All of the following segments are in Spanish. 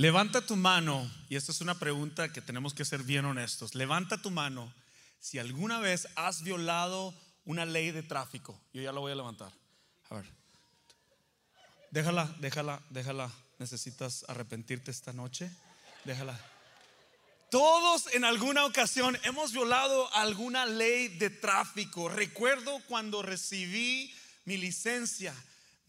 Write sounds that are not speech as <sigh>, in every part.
Levanta tu mano, y esta es una pregunta que tenemos que ser bien honestos. Levanta tu mano si alguna vez has violado una ley de tráfico. Yo ya la voy a levantar. A ver. Déjala, déjala, déjala. ¿Necesitas arrepentirte esta noche? Déjala. Todos en alguna ocasión hemos violado alguna ley de tráfico. Recuerdo cuando recibí mi licencia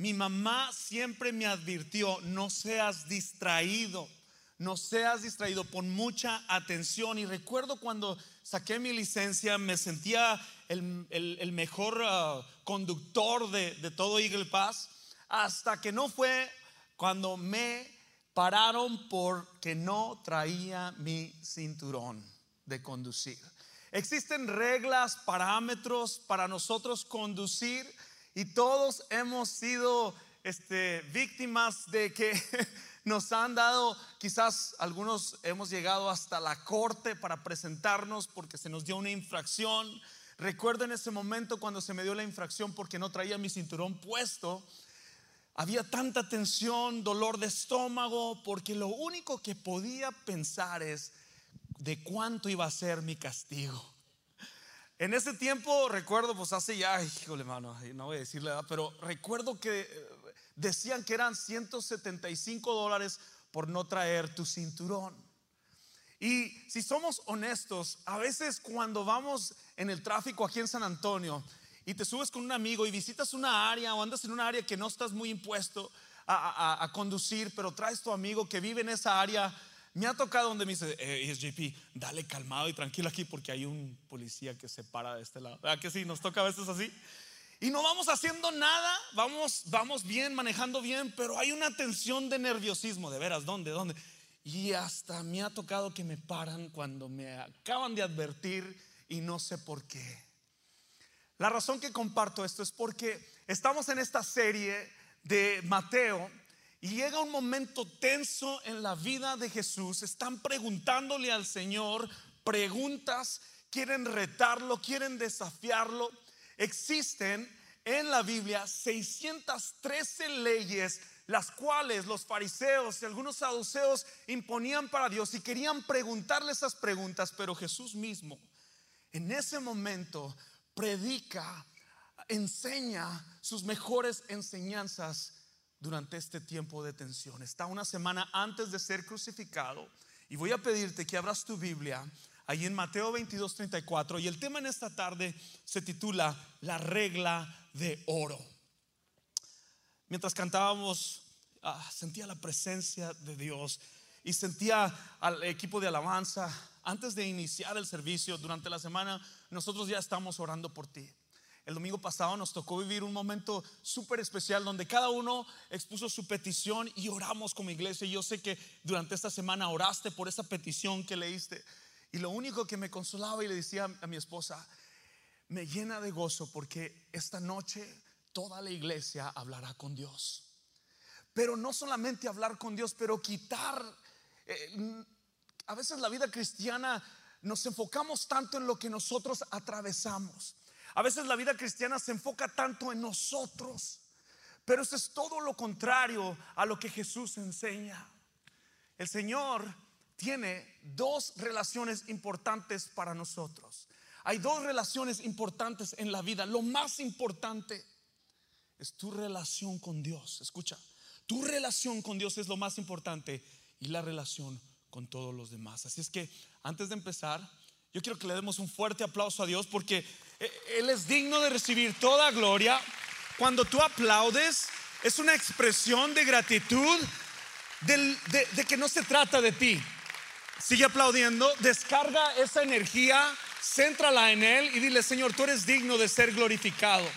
mi mamá siempre me advirtió, no seas distraído, no seas distraído, pon mucha atención. Y recuerdo cuando saqué mi licencia, me sentía el, mejor ah, conductor de, de todo Eagle Pass, hasta que no fue cuando me pararon porque no traía mi cinturón de conducir. Existen reglas, parámetros para nosotros conducir y todos hemos sido este, víctimas de que <laughs> nos han dado, quizás algunos hemos llegado hasta la corte para presentarnos porque se nos dio una infracción. Recuerdo en ese momento cuando se me dio la infracción porque no traía mi cinturón puesto. Había tanta tensión, dolor de estómago, porque lo único que podía pensar es de cuánto iba a ser mi castigo. En ese tiempo, recuerdo, pues hace ya, híjole, mano, no voy a decirle edad, pero recuerdo que eh, decían que eran 175 dólares por no traer tu cinturón. Y si somos honestos, a veces cuando vamos en el tráfico aquí en San Antonio y te subes con un amigo y visitas una área o andas en una área que no estás muy impuesto a conducir, pero traes tu amigo que vive en esa área me ha tocado donde me dice, eh, JP, dale calmado y tranquilo aquí porque hay un policía que se para de este lado. ¿Verdad que sí? Nos toca a veces así. Y no vamos haciendo nada, vamos, vamos bien, manejando bien, pero hay una tensión de nerviosismo, de veras, ¿dónde? ¿Dónde? Y hasta me ha tocado que me paran cuando me acaban de advertir y no sé por qué. La razón que comparto esto es porque estamos en esta serie de Mateo y llega un momento tenso en la vida de Jesús. Están preguntándole al Señor preguntas, quieren retarlo, quieren desafiarlo. Existen en la Biblia 613 leyes las cuales los fariseos y algunos saduceos imponían para Dios y querían preguntarle esas preguntas, pero Jesús mismo en ese momento predica, enseña sus mejores enseñanzas durante este tiempo de tensión. Está una semana antes de ser crucificado y voy a pedirte que abras tu Biblia ahí en Mateo 22, 34 y el tema en esta tarde se titula La regla de oro. Mientras cantábamos, ah, sentía la presencia de Dios y sentía al equipo de alabanza. Antes de iniciar el servicio durante la semana, nosotros ya estamos orando por ti. El domingo pasado nos tocó vivir un momento súper especial donde cada uno expuso su petición y oramos como iglesia. Y yo sé que durante esta semana oraste por esa petición que leíste. Y lo único que me consolaba y le decía a mi esposa, me llena de gozo porque esta noche toda la iglesia hablará con Dios. Pero no solamente hablar con Dios, pero quitar... Eh, a veces la vida cristiana nos enfocamos tanto en lo que nosotros atravesamos. A veces la vida cristiana se enfoca tanto en nosotros, pero eso es todo lo contrario a lo que Jesús enseña. El Señor tiene dos relaciones importantes para nosotros. Hay dos relaciones importantes en la vida. Lo más importante es tu relación con Dios. Escucha, tu relación con Dios es lo más importante y la relación con todos los demás. Así es que antes de empezar, yo quiero que le demos un fuerte aplauso a Dios porque eh, Él es digno de recibir toda gloria. Cuando tú aplaudes, es una expresión de gratitud de, que no se trata de ti. Sigue aplaudiendo, descarga esa energía, céntrala en Él y dile, Señor, tú eres digno de ser glorificado.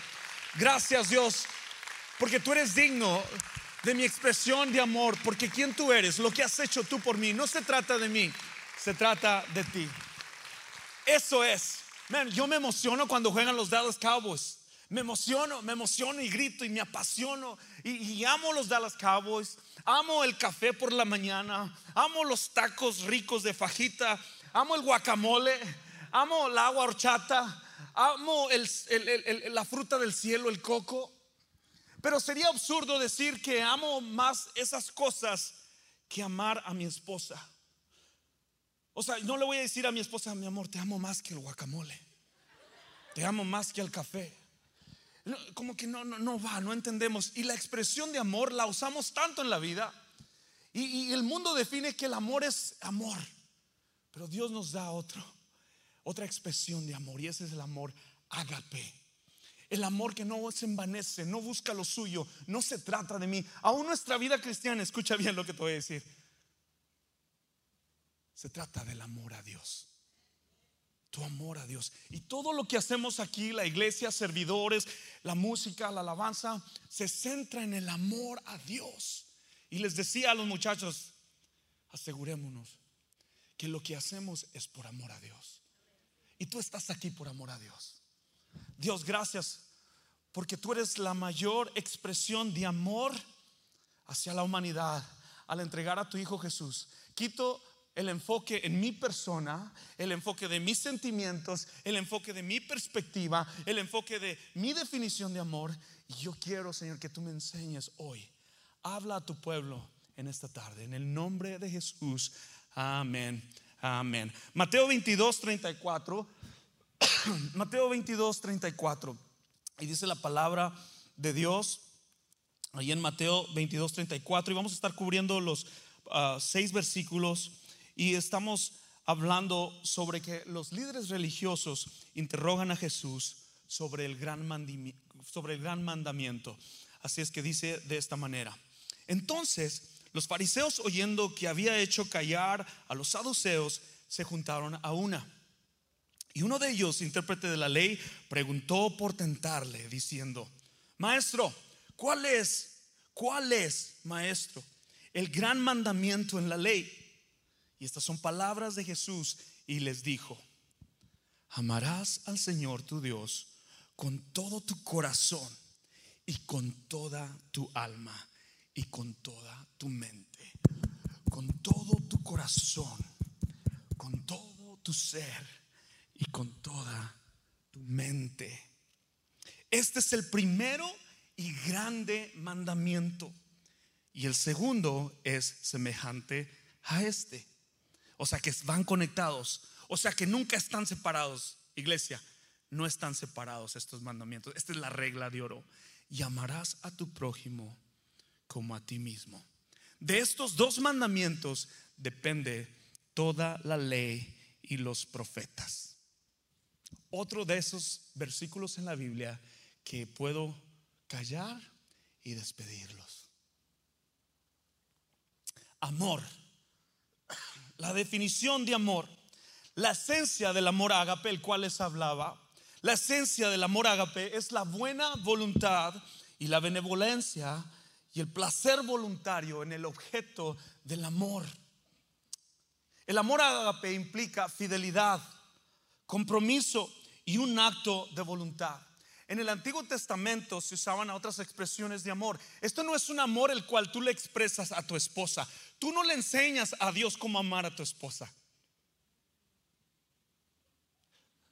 Gracias Dios, porque tú eres digno de mi expresión de amor, porque quien tú eres, lo que has hecho tú por mí, no se trata de mí, se trata de ti. Eso es. yo me emociono cuando juegan los Dallas Cowboys. Me emociono, me emociono y grito y me apasiono y, amo los Dallas Cowboys. Amo el café por la mañana. Amo los tacos ricos de fajita. Amo el guacamole. Amo el agua horchata. Amo la fruta del cielo, el coco. Pero sería absurdo decir que amo más esas cosas que amar a mi esposa. O sea, no le voy a decir a mi esposa, mi amor, te amo más que el guacamole. Te amo más que el café. Como que no, no, no va, no entendemos. Y la expresión de amor la usamos tanto en la vida. Y, el mundo define que el amor es amor. Pero Dios nos da otro, otra expresión de amor. Y ese es el amor agape. El amor que no se envanece, no busca lo suyo, no se trata de mí. Aún nuestra vida cristiana, escucha bien lo que te voy a decir. Se trata del amor a Dios. Tu amor a Dios. Y todo lo que hacemos aquí, la iglesia, servidores, la música, la alabanza, se centra en el amor a Dios. Y les decía a los muchachos, asegurémonos que lo que hacemos es por amor a Dios. Y tú estás aquí por amor a Dios. Dios, gracias, porque tú eres la mayor expresión de amor hacia la humanidad al entregar a tu Hijo Jesús. Quito el enfoque en mi persona, el enfoque de mis sentimientos, el enfoque de mi perspectiva, el enfoque de mi definición de amor. Y yo quiero, Señor, que tú me enseñes hoy. Habla a tu pueblo en esta tarde, en el nombre de Jesús. Amén. Amén. Mateo 22, 34. <coughs> Mateo 22, 34. Y dice la palabra de Dios ahí en Mateo 22, 34. Y vamos a estar cubriendo los ah, seis versículos. Y estamos hablando sobre que los líderes religiosos interrogan a Jesús sobre el gran, sobre el gran mandamiento. Así es que dice de esta manera. Entonces, los fariseos oyendo que había hecho callar a los saduceos, se juntaron a una. Y uno de ellos, intérprete de la ley, preguntó por tentarle, diciendo, Maestro, ¿cuál es, cuál es, maestro, el gran mandamiento en la ley? Y estas son palabras de Jesús y les dijo, amarás al Señor tu Dios con todo tu corazón y con toda tu alma y con toda tu mente, con todo tu corazón, con todo tu ser y con toda tu mente. Este es el primero y grande mandamiento. Y el segundo es semejante a este. O sea que van conectados. O sea que nunca están separados. Iglesia, no están separados estos mandamientos. Esta es la regla de oro. Y amarás a tu prójimo como a ti mismo. De estos dos mandamientos depende toda la ley y los profetas otro de esos versículos en la Biblia que puedo callar y despedirlos. Amor. La definición de amor, la esencia del amor ágape, el cual les hablaba, la esencia del amor ágape es la buena voluntad y la benevolencia y el placer voluntario en el objeto del amor. El amor ágape implica fidelidad, compromiso y un acto de voluntad. En el Antiguo Testamento se usaban otras expresiones de amor. Esto no es un amor el cual tú le expresas a tu esposa. Tú no le enseñas a Dios cómo amar a tu esposa.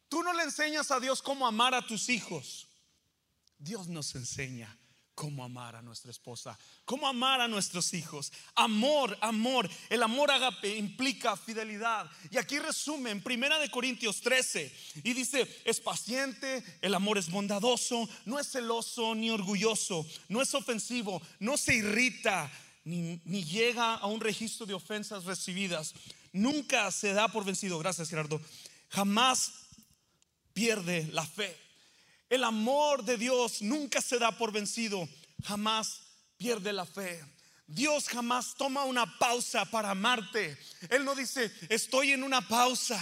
Tú no le enseñas a Dios cómo amar a tus hijos. Dios nos enseña cómo amar a nuestra esposa, cómo amar a nuestros hijos. Amor, amor. El amor agape implica fidelidad. Y aquí resume en Primera de Corintios 13 y dice, es paciente, el amor es bondadoso, no es celoso ni orgulloso, no es ofensivo, no se irrita ni, ni llega a un registro de ofensas recibidas. Nunca se da por vencido. Gracias, Gerardo. Jamás pierde la fe. El amor de Dios nunca se da por vencido, jamás pierde la fe. Dios jamás toma una pausa para amarte. Él no dice, estoy en una pausa,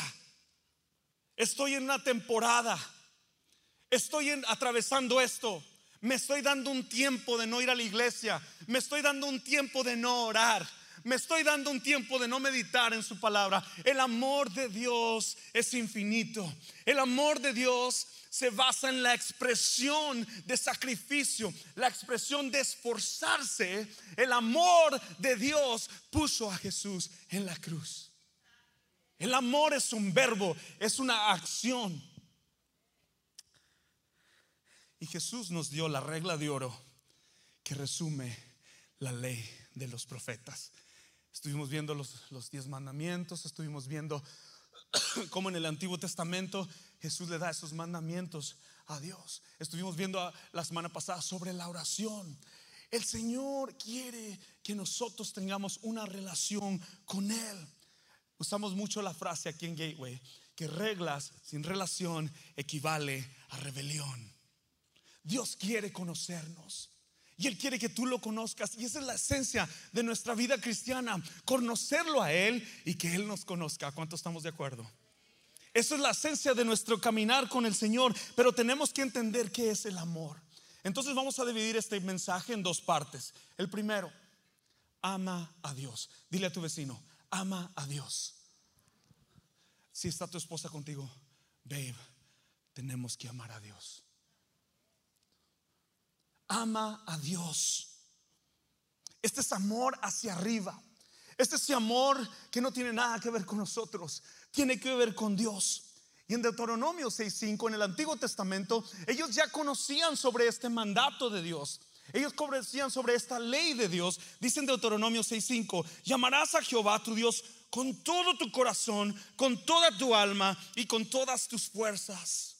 estoy en una temporada, estoy atravesando esto, me estoy dando un tiempo de no ir a la iglesia, me estoy dando un tiempo de no orar. Me estoy dando un tiempo de no meditar en su palabra. El amor de Dios es infinito. El amor de Dios se basa en la expresión de sacrificio, la expresión de esforzarse. El amor de Dios puso a Jesús en la cruz. El amor es un verbo, es una acción. Y Jesús nos dio la regla de oro que resume la ley de los profetas. Estuvimos viendo los, los diez mandamientos, estuvimos viendo <clears throat> cómo en el Antiguo Testamento Jesús le da esos mandamientos a Dios. Estuvimos viendo la semana pasada sobre la oración. El Señor quiere que nosotros tengamos una relación con Él. Usamos mucho la frase aquí en Gateway, que reglas sin relación equivale a rebelión. Dios quiere conocernos. Y Él quiere que tú lo conozcas. Y esa es la esencia de nuestra vida cristiana. Conocerlo a Él y que Él nos conozca. ¿Cuántos estamos de acuerdo? Eso es la esencia de nuestro caminar con el Señor. Pero tenemos que entender qué es el amor. Entonces vamos a dividir este mensaje en dos partes. El primero, ama a Dios. Dile a tu vecino, ama a Dios. Si está tu esposa contigo, babe, tenemos que amar a Dios. Ama a Dios. Este es amor hacia arriba. Este es amor que no tiene nada que ver con nosotros, tiene que ver con Dios. Y en Deuteronomio 6:5, en el Antiguo Testamento, ellos ya conocían sobre este mandato de Dios. Ellos conocían sobre esta ley de Dios. Dicen Deuteronomio 6:5, llamarás a Jehová tu Dios con todo tu corazón, con toda tu alma y con todas tus fuerzas.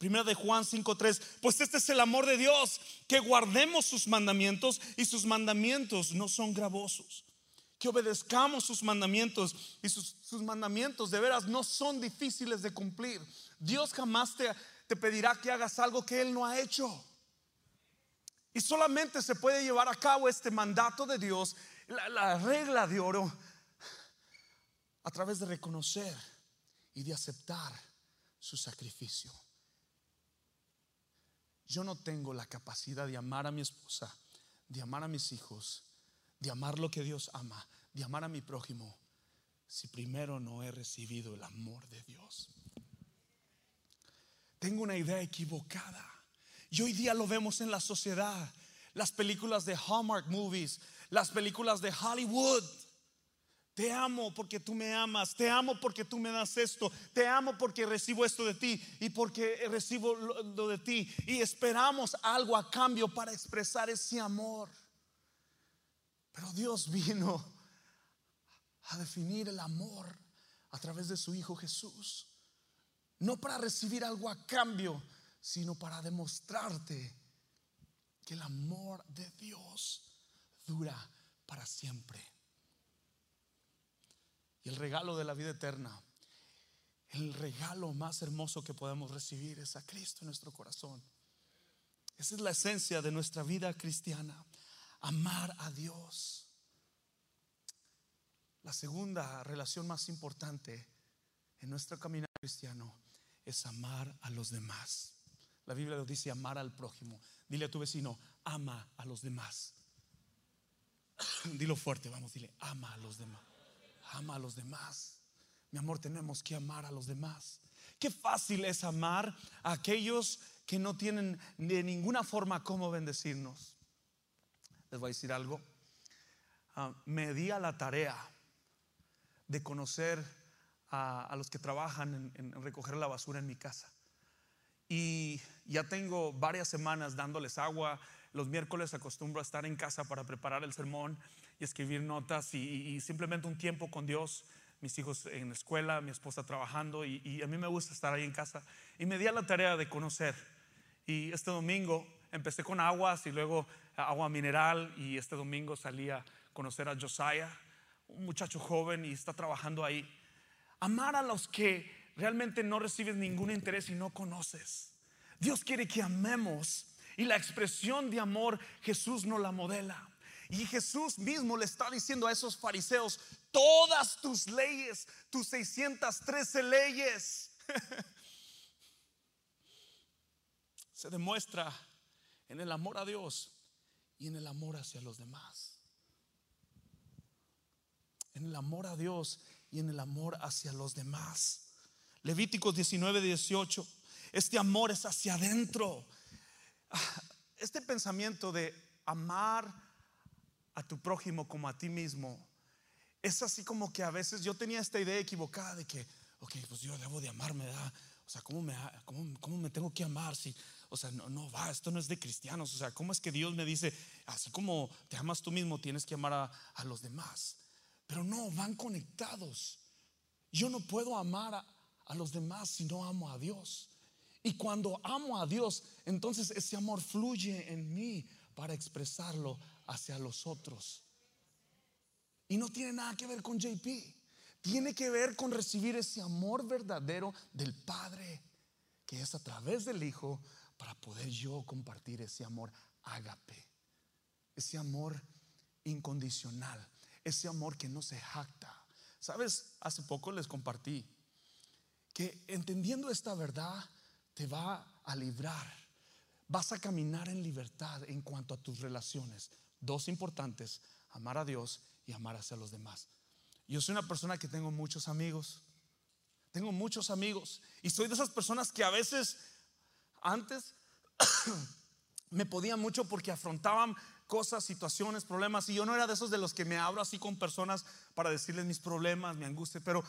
Primera de Juan 5:3, pues este es el amor de Dios, que guardemos sus mandamientos y sus mandamientos no son gravosos que obedezcamos sus mandamientos. Y sus, mandamientos de veras no son difíciles de cumplir. Dios jamás te, te pedirá que hagas algo que Él no ha hecho. Y solamente se puede llevar a cabo este mandato de Dios, la, la regla de oro, a través de reconocer y de aceptar su sacrificio. Yo no tengo la capacidad de amar a mi esposa, de amar a mis hijos, de amar lo que Dios ama, de amar a mi prójimo, si primero no he recibido el amor de Dios. Tengo una idea equivocada. Y hoy día lo vemos en la sociedad. Las películas de Hallmark Movies, las películas de Hollywood. Te amo porque tú me amas, te amo porque tú me das esto, te amo porque recibo esto de ti y porque recibo lo de ti. Y esperamos algo a cambio para expresar ese amor. Pero Dios vino a definir el amor a través de su Hijo Jesús. No para recibir algo a cambio, sino para demostrarte que el amor de Dios dura para siempre. Y el regalo de la vida eterna, el regalo más hermoso que podemos recibir es a Cristo en nuestro corazón. Esa es la esencia de nuestra vida cristiana amar a Dios. La segunda relación más importante en nuestro camino cristiano es amar a los demás. La Biblia nos dice amar al prójimo. Dile a tu vecino, ama a los demás. <coughs> Dilo fuerte, vamos, dile, ama a los demás. Ama a los demás. Mi amor, tenemos que amar a los demás. Qué fácil es amar a aquellos que no tienen de ninguna forma cómo bendecirnos les voy a decir algo. Ah, me di a la tarea de conocer a, los que trabajan en, recoger la basura en mi casa. Y ya tengo varias semanas dándoles agua. Los miércoles acostumbro a estar en casa para preparar el sermón y escribir notas y, simplemente un tiempo con Dios. Mis hijos en la escuela, mi esposa trabajando y, a mí me gusta estar ahí en casa. Y me di a la tarea de conocer. Y este domingo empecé con aguas y luego agua mineral y este domingo salí a conocer a Josiah, un muchacho joven y está trabajando ahí. Amar a los que realmente no recibes ningún interés y no conoces. Dios quiere que amemos y la expresión de amor Jesús nos la modela. Y Jesús mismo le está diciendo a esos fariseos, todas tus leyes, tus 613 leyes, <laughs> se demuestra en el amor a Dios y en el amor hacia los demás. En el amor a Dios y en el amor hacia los demás. Levíticos 19, 18. Este amor es hacia adentro. Ah, este pensamiento de amar a tu prójimo como a ti mismo es así como que a veces yo tenía esta idea equivocada de que, ok, pues yo debo de amarme, O sea, ¿cómo me, cómo, cómo me tengo que amar? Si, o sea, no, no va, esto no es de cristianos. O sea, ¿cómo es que Dios me dice, así como te amas tú mismo, tienes que amar a, a los demás? Pero no, van conectados. Yo no puedo amar a, a los demás si no amo a Dios. Y cuando amo a Dios, entonces ese amor fluye en mí para expresarlo hacia los otros. Y no tiene nada que ver con JP. Tiene que ver con recibir ese amor verdadero del Padre, que es a través del Hijo, para poder yo compartir ese amor ágape. Ese amor incondicional. Ese amor que no se jacta. Sabes, hace poco les compartí que entendiendo esta verdad te va a librar. Vas a caminar en libertad en cuanto a tus relaciones. Dos importantes, amar a Dios y amar hacia los demás. Yo soy una persona que tengo muchos amigos. Tengo muchos amigos. Y soy de esas personas que a veces antes <coughs> me podían mucho porque afrontaban cosas, situaciones, problemas. Y yo no era de esos de los que me abro así con personas para decirles mis problemas, mi angustia. Pero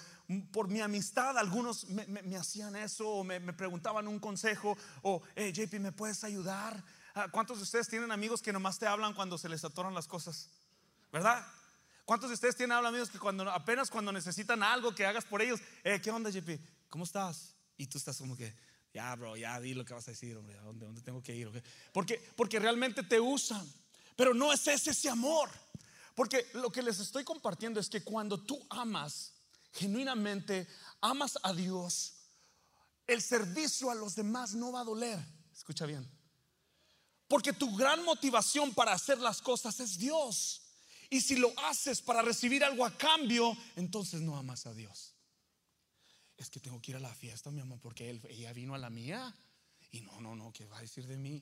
por mi amistad, algunos me, hacían eso o me, preguntaban un consejo o, hey, JP, ¿me puedes ayudar? Ah, ¿Cuántos de ustedes tienen amigos que nomás te hablan cuando se les atoran las cosas? ¿Verdad? ¿Cuántos de ustedes tienen amigos que cuando apenas cuando necesitan algo que hagas por ellos, eh, ¿qué onda, JP? ¿Cómo estás? Y tú estás como que, ya, bro, ya di lo que vas a decir, hombre, ¿a dónde, dónde tengo que ir? Porque, porque realmente te usan. Pero no es ese ese amor. Porque lo que les estoy compartiendo es que cuando tú amas, genuinamente amas a Dios, el servicio a los demás no va a doler. Escucha bien. Porque tu gran motivación para hacer las cosas es Dios. Y si lo haces para recibir algo a cambio, entonces no amas a Dios. Es que tengo que ir a la fiesta, mi amor, porque él, ella vino a la mía. Y no, no, no, ¿qué va a decir de mí?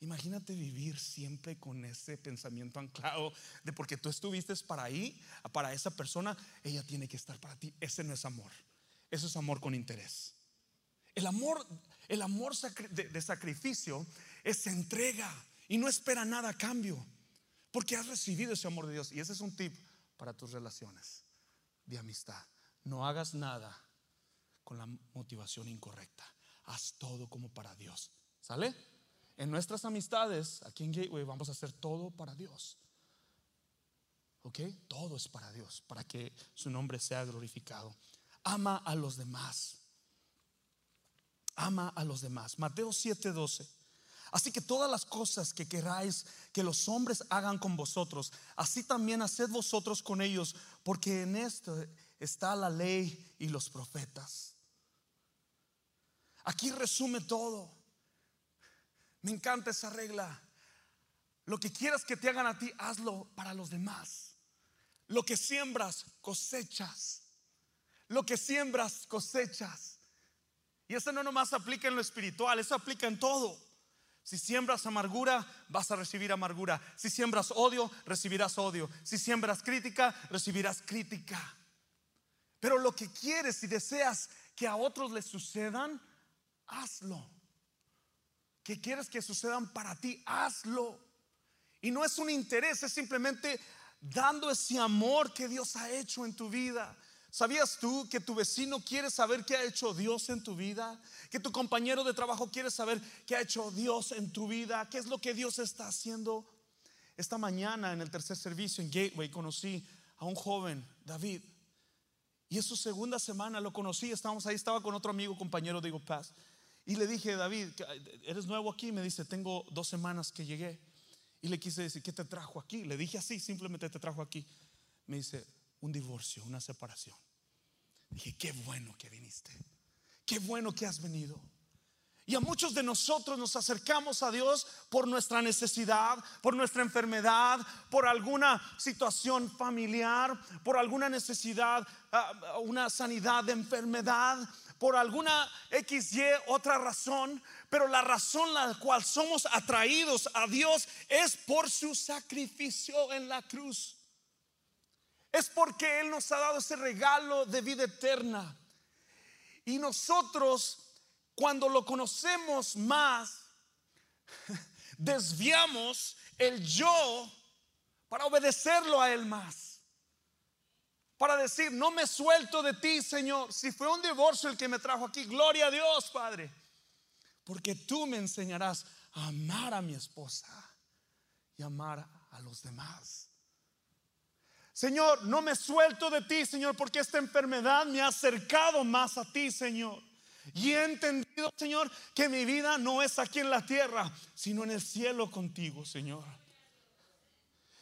Imagínate vivir siempre con ese pensamiento anclado de porque tú estuviste para ahí, para esa persona, ella tiene que estar para ti. Ese no es amor. Eso es amor con interés. El amor, el amor de, sacrificio es entrega y no espera nada a cambio, porque has recibido ese amor de Dios. Y ese es un tip para tus relaciones de amistad. No hagas nada con la motivación incorrecta. Haz todo como para Dios. ¿Sale? En nuestras amistades, aquí en Gateway, vamos a hacer todo para Dios. ¿Ok? Todo es para Dios, para que su nombre sea glorificado. Ama a los demás. Ama a los demás. Mateo 7:12. Así que todas las cosas que queráis que los hombres hagan con vosotros, así también haced vosotros con ellos, porque en esto está la ley y los profetas. Aquí resume todo. Me encanta esa regla. Lo que quieras que te hagan a ti, hazlo para los demás. Lo que siembras, cosechas. Lo que siembras, cosechas. Y eso no nomás aplica en lo espiritual, eso aplica en todo. Si siembras amargura, vas a recibir amargura. Si siembras odio, recibirás odio. Si siembras crítica, recibirás crítica. Pero lo que quieres y deseas que a otros les sucedan, hazlo que quieres que sucedan para ti, hazlo. Y no es un interés, es simplemente dando ese amor que Dios ha hecho en tu vida. ¿Sabías tú que tu vecino quiere saber qué ha hecho Dios en tu vida? Que tu compañero de trabajo quiere saber qué ha hecho Dios en tu vida? ¿Qué es lo que Dios está haciendo? Esta mañana en el tercer servicio en Gateway conocí a un joven, David. Y es su segunda semana, lo conocí, estábamos ahí, estaba con otro amigo, compañero, digo, Paz. Y le dije, David, ¿eres nuevo aquí? Me dice, tengo dos semanas que llegué. Y le quise decir, ¿qué te trajo aquí? Le dije así, simplemente te trajo aquí. Me dice, un divorcio, una separación. Dije, qué bueno que viniste. Qué bueno que has venido. Y a muchos de nosotros nos acercamos a Dios por nuestra necesidad, por nuestra enfermedad, por alguna situación familiar, por alguna necesidad, ah, una sanidad de enfermedad, por alguna XY otra razón, pero la razón la cual somos atraídos a Dios es por su sacrificio en la cruz. Es porque Él nos ha dado ese regalo de vida eterna. Y nosotros, cuando lo conocemos más, <laughs> desviamos el yo para obedecerlo a Él más para decir, no me suelto de ti, Señor. Si fue un divorcio el que me trajo aquí, gloria a Dios, Padre. porque tú me enseñarás a amar a mi esposa y amar a los demás. Señor, no me suelto de ti, Señor, porque esta enfermedad me ha acercado más a ti, Señor. Y he entendido, Señor, que mi vida no es aquí en la tierra, sino en el cielo contigo, Señor.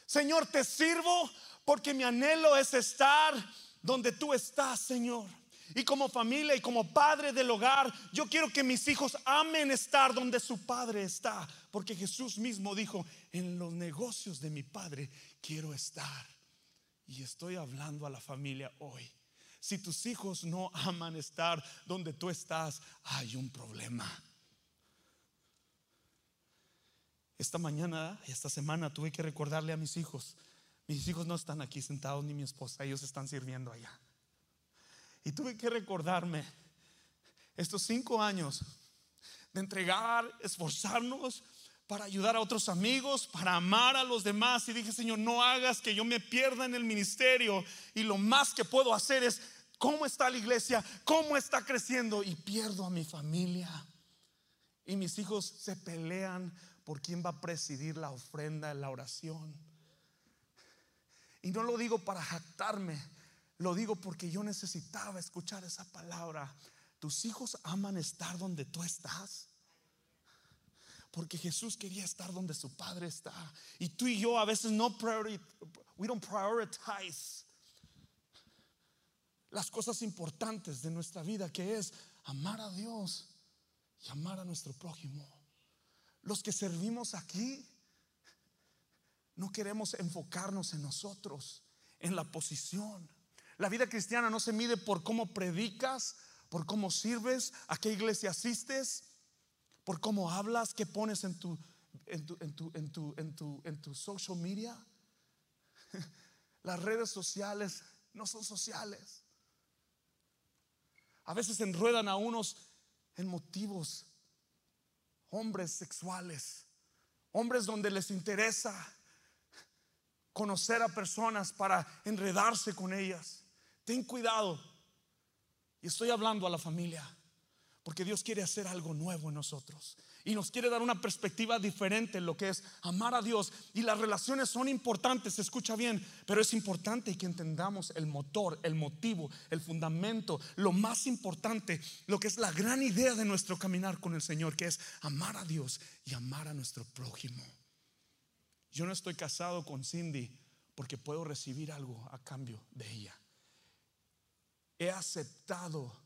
Señor, te sirvo porque mi anhelo es estar donde tú estás, Señor. Y como familia y como padre del hogar, yo quiero que mis hijos amen estar donde su padre está. Porque Jesús mismo dijo, en los negocios de mi padre quiero estar. Y estoy hablando a la familia hoy. Si tus hijos no aman estar donde tú estás, hay un problema. Esta mañana, esta semana tuve que recordarle a mis hijos, mis hijos no están aquí sentados ni mi esposa, ellos están sirviendo allá. Y tuve que recordarme estos cinco años de entregar, esforzarnos para ayudar a otros amigos, para amar a los demás. Y dije, Señor, no hagas que yo me pierda en el ministerio. Y lo más que puedo hacer es, ¿cómo está la iglesia? ¿Cómo está creciendo? Y pierdo a mi familia. Y mis hijos se pelean por quién va a presidir la ofrenda, la oración. Y no lo digo para jactarme, lo digo porque yo necesitaba escuchar esa palabra. Tus hijos aman estar donde tú estás. Porque Jesús quería estar donde su Padre está. Y tú y yo a veces no we don't prioritize las cosas importantes de nuestra vida, que es amar a Dios y amar a nuestro prójimo. Los que servimos aquí no queremos enfocarnos en nosotros, en la posición. La vida cristiana no se mide por cómo predicas, por cómo sirves, a qué iglesia asistes, por cómo hablas, qué pones en tu, en tu, en tu, en tu, en tu, en tu social media. <laughs> Las redes sociales no son sociales. A veces enruedan a unos en motivos, hombres sexuales, hombres donde les interesa conocer a personas para enredarse con ellas. Ten cuidado. Y estoy hablando a la familia. Porque Dios quiere hacer algo nuevo en nosotros. Y nos quiere dar una perspectiva diferente en lo que es amar a Dios. Y las relaciones son importantes, se escucha bien. Pero es importante que entendamos el motor, el motivo, el fundamento. Lo más importante, lo que es la gran idea de nuestro caminar con el Señor. Que es amar a Dios y amar a nuestro prójimo. Yo no estoy casado con Cindy porque puedo recibir algo a cambio de ella he aceptado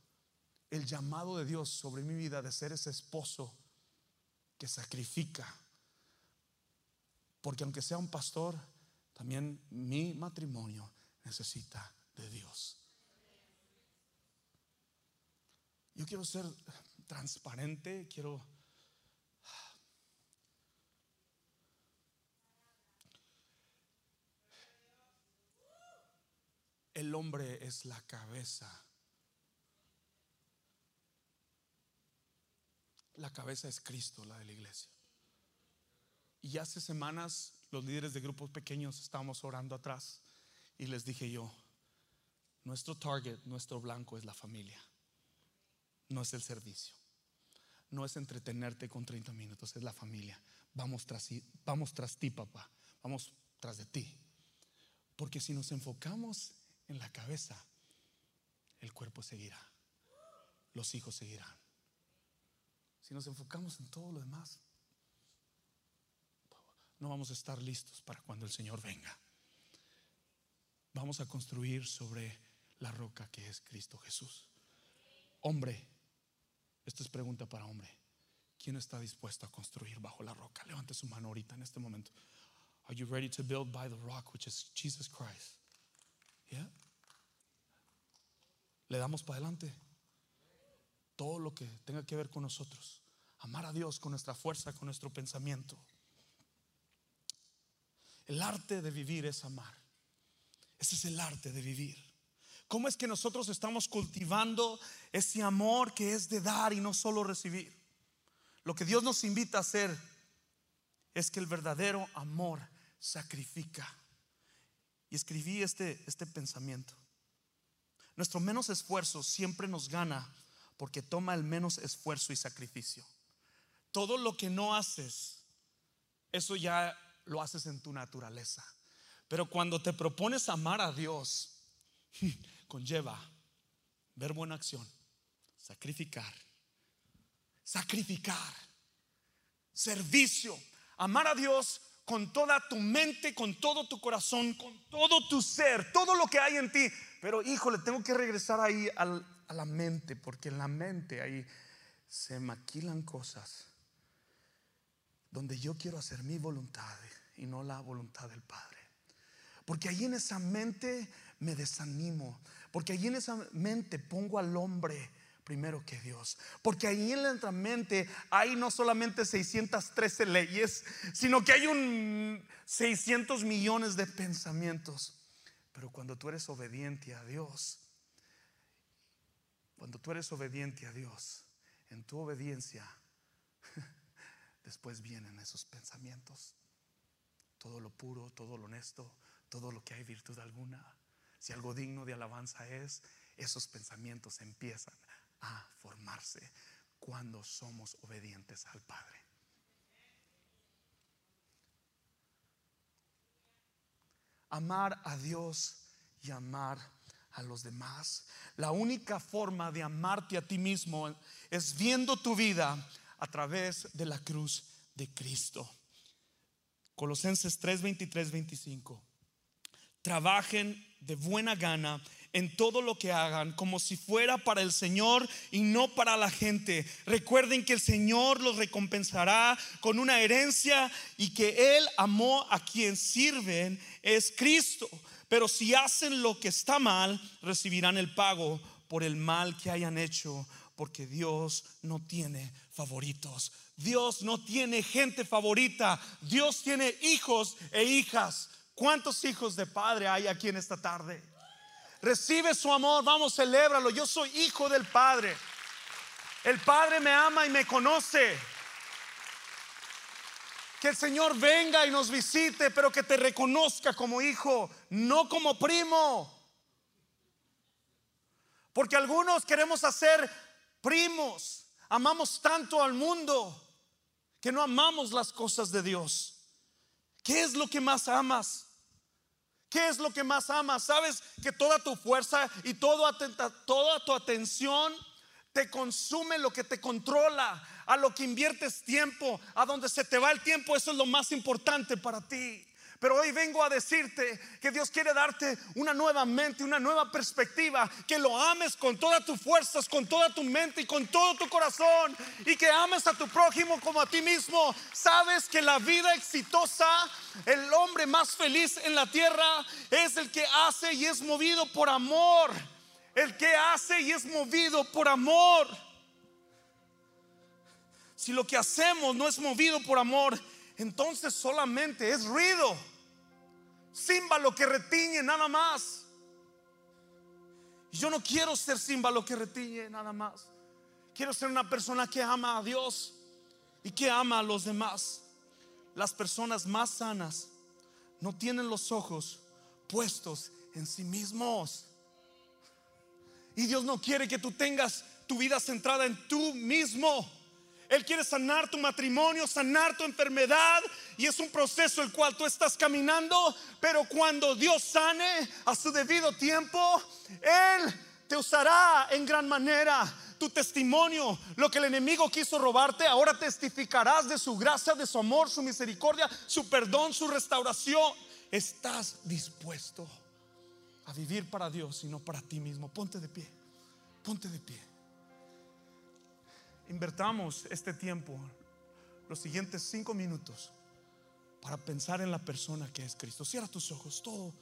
el llamado de Dios sobre mi vida de ser ese esposo que sacrifica. Porque aunque sea un pastor, también mi matrimonio necesita de Dios. Yo quiero ser transparente, quiero... El hombre es la cabeza. La cabeza es Cristo, la de la iglesia. Y hace semanas los líderes de grupos pequeños estábamos orando atrás y les dije yo, nuestro target, nuestro blanco es la familia, no es el servicio, no es entretenerte con 30 minutos, es la familia. Vamos tras, vamos tras ti, papá, vamos tras de ti. Porque si nos enfocamos en la cabeza, el cuerpo seguirá. Los hijos seguirán. Si nos enfocamos en todo lo demás, no vamos a estar listos para cuando el Señor venga. Vamos a construir sobre la roca que es Cristo Jesús. Hombre, esta es pregunta para hombre. ¿Quién está dispuesto a construir bajo la roca? Levante su mano ahorita en este momento. Are you ready to build by the rock, which is Jesus Christ? Le damos para adelante todo lo que tenga que ver con nosotros. Amar a Dios con nuestra fuerza, con nuestro pensamiento. El arte de vivir es amar. Ese es el arte de vivir. ¿Cómo es que nosotros estamos cultivando ese amor que es de dar y no solo recibir? Lo que Dios nos invita a hacer es que el verdadero amor sacrifica. Y escribí este, este pensamiento. Nuestro menos esfuerzo siempre nos gana porque toma el menos esfuerzo y sacrificio. Todo lo que no haces, eso ya lo haces en tu naturaleza. Pero cuando te propones amar a Dios, <laughs> conlleva ver buena acción, sacrificar, sacrificar, servicio, amar a Dios con toda tu mente, con todo tu corazón, con todo tu ser, todo lo que hay en ti. Pero híjole, tengo que regresar ahí a la mente, porque en la mente ahí se maquilan cosas donde yo quiero hacer mi voluntad y no la voluntad del Padre. Porque ahí en esa mente me desanimo, porque ahí en esa mente pongo al hombre primero que Dios. Porque ahí en nuestra mente hay no solamente 613 leyes, sino que hay un 600 millones de pensamientos. Pero cuando tú eres obediente a Dios, cuando tú eres obediente a Dios, en tu obediencia, después vienen esos pensamientos. Todo lo puro, todo lo honesto, todo lo que hay virtud alguna. Si algo digno de alabanza es, esos pensamientos empiezan a formarse cuando somos obedientes al Padre. Amar a Dios y amar a los demás. La única forma de amarte a ti mismo es viendo tu vida a través de la cruz de Cristo. Colosenses 3, 23, 25. Trabajen de buena gana en todo lo que hagan, como si fuera para el Señor y no para la gente. Recuerden que el Señor los recompensará con una herencia y que Él amó a quien sirven es Cristo. Pero si hacen lo que está mal, recibirán el pago por el mal que hayan hecho, porque Dios no tiene favoritos. Dios no tiene gente favorita. Dios tiene hijos e hijas. ¿Cuántos hijos de padre hay aquí en esta tarde? Recibe su amor, vamos, celébralo. Yo soy hijo del Padre. El Padre me ama y me conoce. Que el Señor venga y nos visite, pero que te reconozca como hijo, no como primo. Porque algunos queremos hacer primos. Amamos tanto al mundo que no amamos las cosas de Dios. ¿Qué es lo que más amas? ¿Qué es lo que más amas? ¿Sabes que toda tu fuerza y toda, tu atención te consume lo que te controla, a lo que inviertes tiempo, a donde se te va el tiempo? Eso es lo más importante para ti. Pero hoy vengo a decirte que Dios quiere darte una nueva mente, una nueva perspectiva, que lo ames con todas tus fuerzas, con toda tu mente y con todo tu corazón, y que ames a tu prójimo como a ti mismo. Sabes que la vida exitosa, el hombre más feliz en la tierra, es el que hace y es movido por amor. El que hace y es movido por amor. Si lo que hacemos no es movido por amor, entonces solamente es ruido símbolo que retiñe nada más. Yo no quiero ser símbolo que retiñe nada más. Quiero ser una persona que ama a Dios y que ama a los demás. Las personas más sanas no tienen los ojos puestos en sí mismos. Y Dios no quiere que tú tengas tu vida centrada en tú mismo. Él quiere sanar tu matrimonio, sanar tu enfermedad. Y es un proceso el cual tú estás caminando. Pero cuando Dios sane a su debido tiempo, Él te usará en gran manera. Tu testimonio, lo que el enemigo quiso robarte, ahora testificarás de su gracia, de su amor, su misericordia, su perdón, su restauración. Estás dispuesto a vivir para Dios y no para ti mismo. Ponte de pie. Ponte de pie invertamos este tiempo, los siguientes cinco minutos, para pensar en la persona que es Cristo. Cierra tus ojos, todo,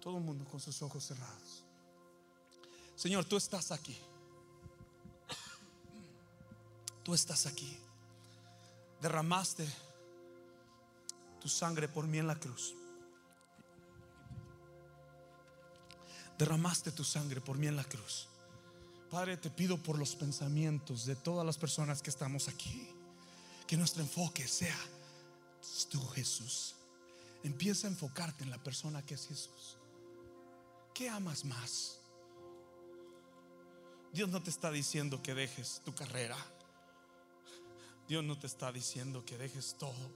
todo el mundo con sus ojos cerrados. Señor, tú estás aquí. Tú estás aquí. Derramaste tu sangre por mí en la cruz. Derramaste tu sangre por mí en la cruz. Padre, te pido por los pensamientos de todas las personas que estamos aquí, que nuestro enfoque sea tú, Jesús. Empieza a enfocarte en la persona que es Jesús. ¿Qué amas más? Dios no te está diciendo que dejes tu carrera. Dios no te está diciendo que dejes todo.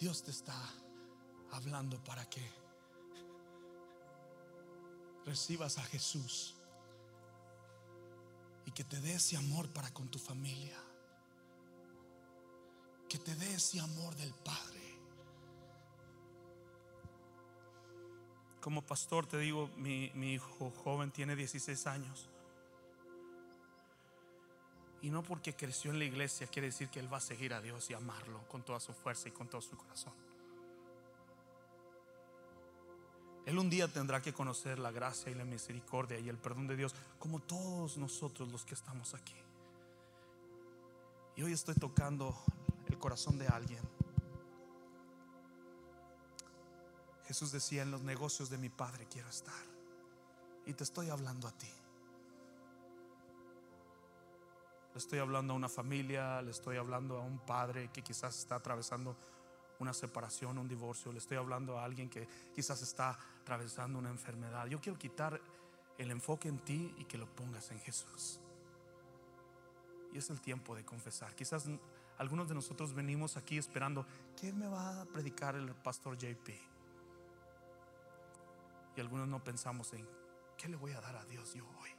Dios te está hablando para que recibas a Jesús y que te dé ese amor para con tu familia. Que te dé ese amor del Padre. Como pastor te digo, mi, mi hijo joven tiene 16 años. Y no porque creció en la iglesia quiere decir que él va a seguir a Dios y amarlo con toda su fuerza y con todo su corazón. Él un día tendrá que conocer la gracia y la misericordia y el perdón de Dios, como todos nosotros los que estamos aquí. Y hoy estoy tocando el corazón de alguien. Jesús decía, en los negocios de mi Padre quiero estar. Y te estoy hablando a ti. Le estoy hablando a una familia, le estoy hablando a un padre que quizás está atravesando una separación, un divorcio, le estoy hablando a alguien que quizás está atravesando una enfermedad. Yo quiero quitar el enfoque en ti y que lo pongas en Jesús. Y es el tiempo de confesar. Quizás algunos de nosotros venimos aquí esperando, ¿qué me va a predicar el pastor JP? Y algunos no pensamos en, ¿qué le voy a dar a Dios yo hoy?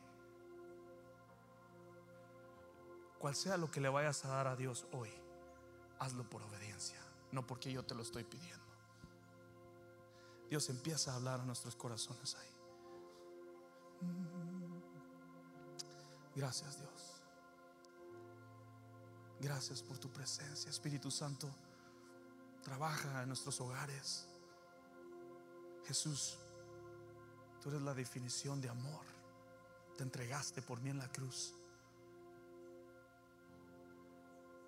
cual sea lo que le vayas a dar a Dios hoy, hazlo por obediencia, no porque yo te lo estoy pidiendo. Dios empieza a hablar a nuestros corazones ahí. Gracias Dios. Gracias por tu presencia, Espíritu Santo. Trabaja en nuestros hogares. Jesús, tú eres la definición de amor. Te entregaste por mí en la cruz.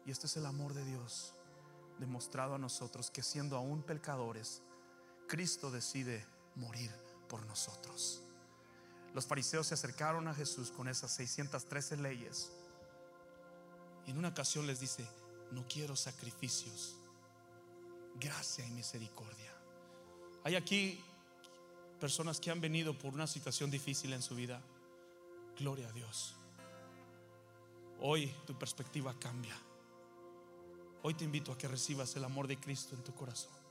Y este es el amor de Dios demostrado a nosotros que siendo aún pecadores, Cristo decide morir por nosotros. Los fariseos se acercaron a Jesús con esas 613 leyes. Y en una ocasión les dice, no quiero sacrificios, gracia y misericordia. Hay aquí personas que han venido por una situación difícil en su vida. Gloria a Dios. Hoy tu perspectiva cambia. Hoy te invito a que recibas el amor de Cristo en tu corazón.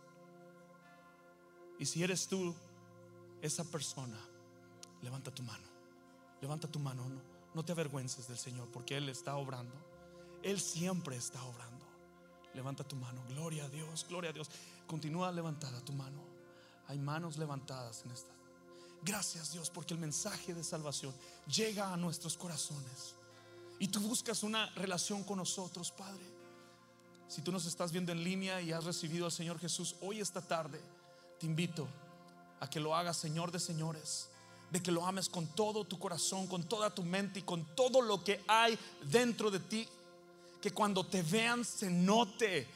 Y si eres tú esa persona, levanta tu mano. Levanta tu mano, no, no te avergüences del Señor porque Él está obrando. Él siempre está obrando. Levanta tu mano. Gloria a Dios, gloria a Dios. Continúa levantada tu mano. Hay manos levantadas en esta. Gracias Dios porque el mensaje de salvación llega a nuestros corazones. Y tú buscas una relación con nosotros, Padre. Si tú nos estás viendo en línea y has recibido al Señor Jesús hoy esta tarde, te invito a que lo hagas Señor de señores, de que lo ames con todo tu corazón, con toda tu mente y con todo lo que hay dentro de ti. Que cuando te vean se note,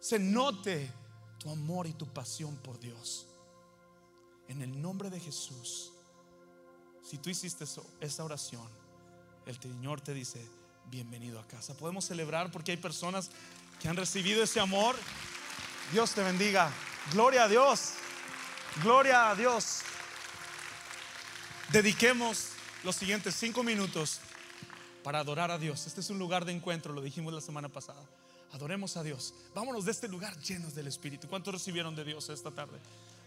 se note tu amor y tu pasión por Dios. En el nombre de Jesús, si tú hiciste esa oración, el Señor te dice, bienvenido a casa. Podemos celebrar porque hay personas que han recibido ese amor. Dios te bendiga. Gloria a Dios. Gloria a Dios. Dediquemos los siguientes cinco minutos para adorar a Dios. Este es un lugar de encuentro, lo dijimos la semana pasada. Adoremos a Dios. Vámonos de este lugar llenos del Espíritu. ¿Cuántos recibieron de Dios esta tarde?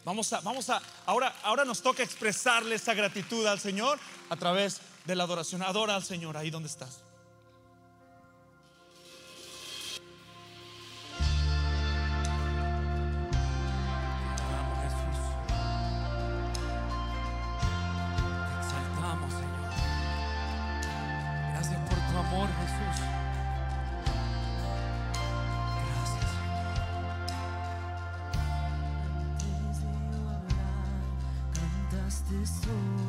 Vamos a, vamos a, ahora, ahora nos toca expresarle esa gratitud al Señor a través de la adoración. Adora al Señor ahí donde estás. soul.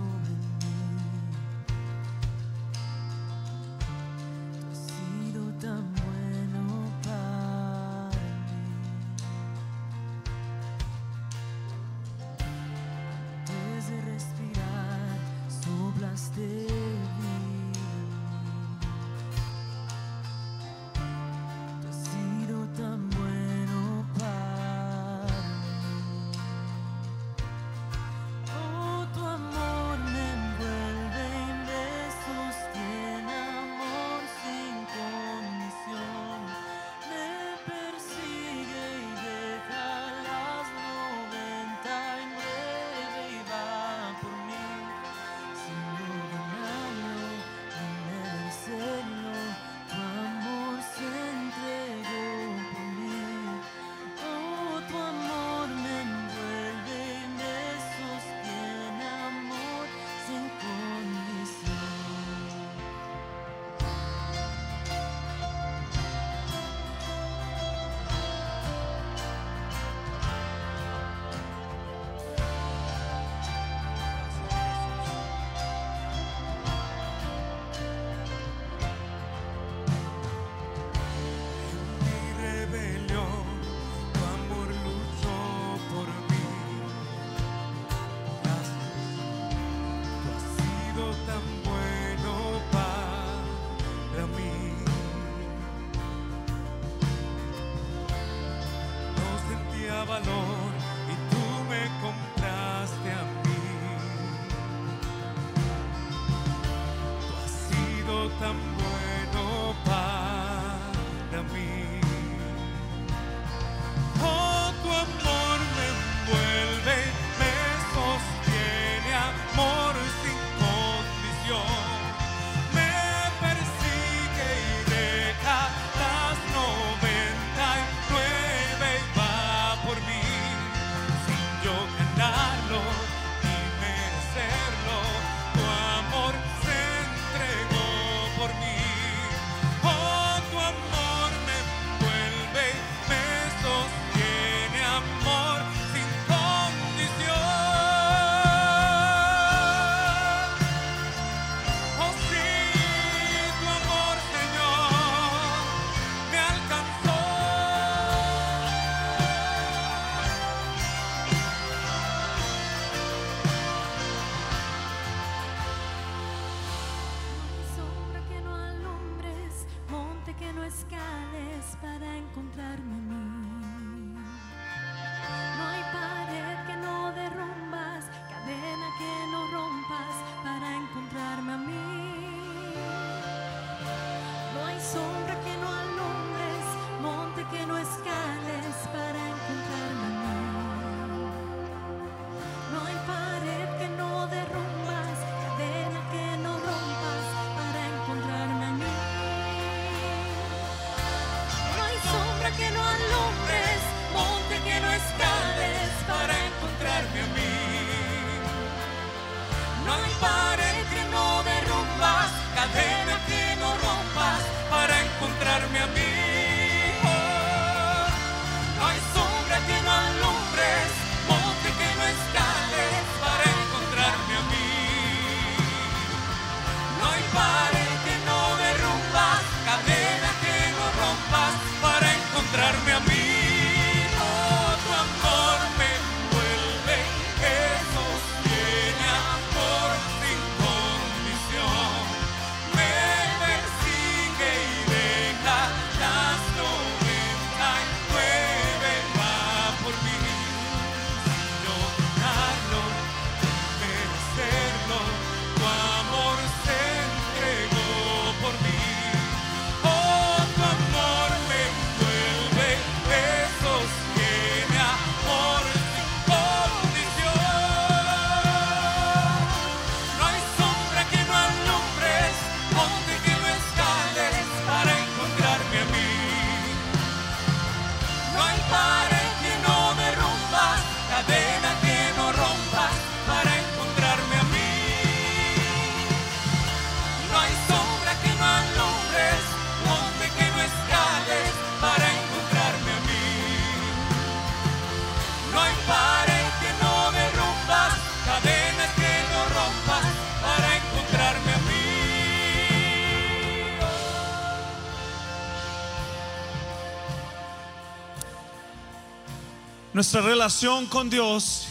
Nuestra relación con Dios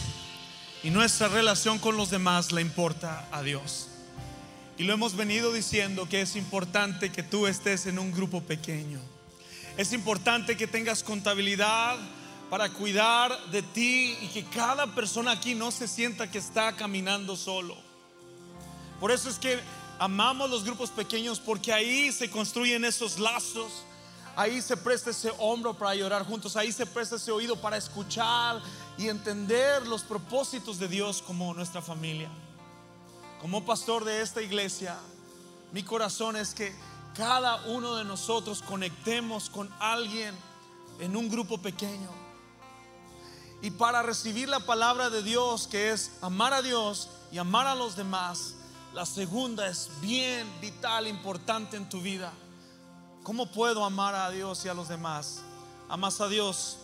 y nuestra relación con los demás le importa a Dios. Y lo hemos venido diciendo que es importante que tú estés en un grupo pequeño. Es importante que tengas contabilidad para cuidar de ti y que cada persona aquí no se sienta que está caminando solo. Por eso es que amamos los grupos pequeños porque ahí se construyen esos lazos. Ahí se presta ese hombro para llorar juntos. Ahí se presta ese oído para escuchar y entender los propósitos de Dios como nuestra familia. Como pastor de esta iglesia, mi corazón es que cada uno de nosotros conectemos con alguien en un grupo pequeño. Y para recibir la palabra de Dios, que es amar a Dios y amar a los demás, la segunda es bien vital, importante en tu vida. ¿Cómo puedo amar a Dios y a los demás? Amas a Dios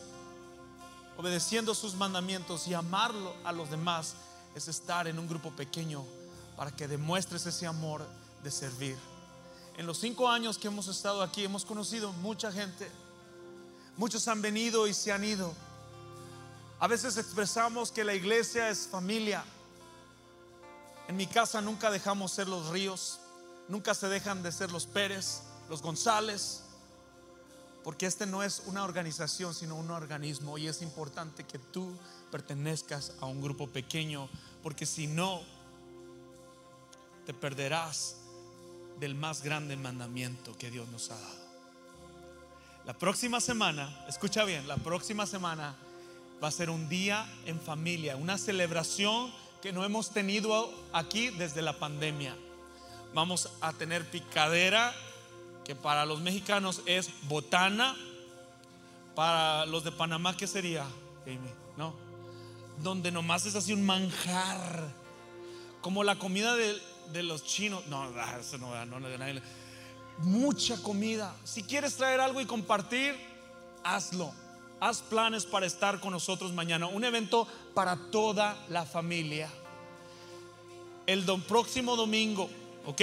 obedeciendo sus mandamientos y amarlo a los demás es estar en un grupo pequeño para que demuestres ese amor de servir. En los cinco años que hemos estado aquí hemos conocido mucha gente. Muchos han venido y se han ido. A veces expresamos que la iglesia es familia. En mi casa nunca dejamos ser los ríos, nunca se dejan de ser los Pérez, los González, porque este no es una organización, sino un organismo y es importante que tú pertenezcas a un grupo pequeño, porque si no, te perderás del más grande mandamiento que Dios nos ha dado. La próxima semana, escucha bien, la próxima semana va a ser un día en familia, una celebración que no hemos tenido aquí desde la pandemia. Vamos a tener picadera, que para los mexicanos es botana, para los de Panamá, ¿qué sería? ¿No? Donde nomás es así un manjar, como la comida de, de los chinos. No, ah, eso no, no, no, no, mucha comida. Si quieres traer algo y compartir, hazlo. Haz planes para estar con nosotros mañana. Un evento para toda la familia. El próximo domingo, ¿ok?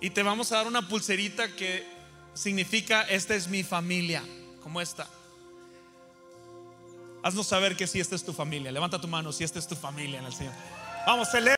Y te vamos a dar una pulserita que significa esta es mi familia, como esta. Haznos saber que si esta es tu familia. Levanta tu mano si esta es tu familia en el Señor. Vamos, celebra.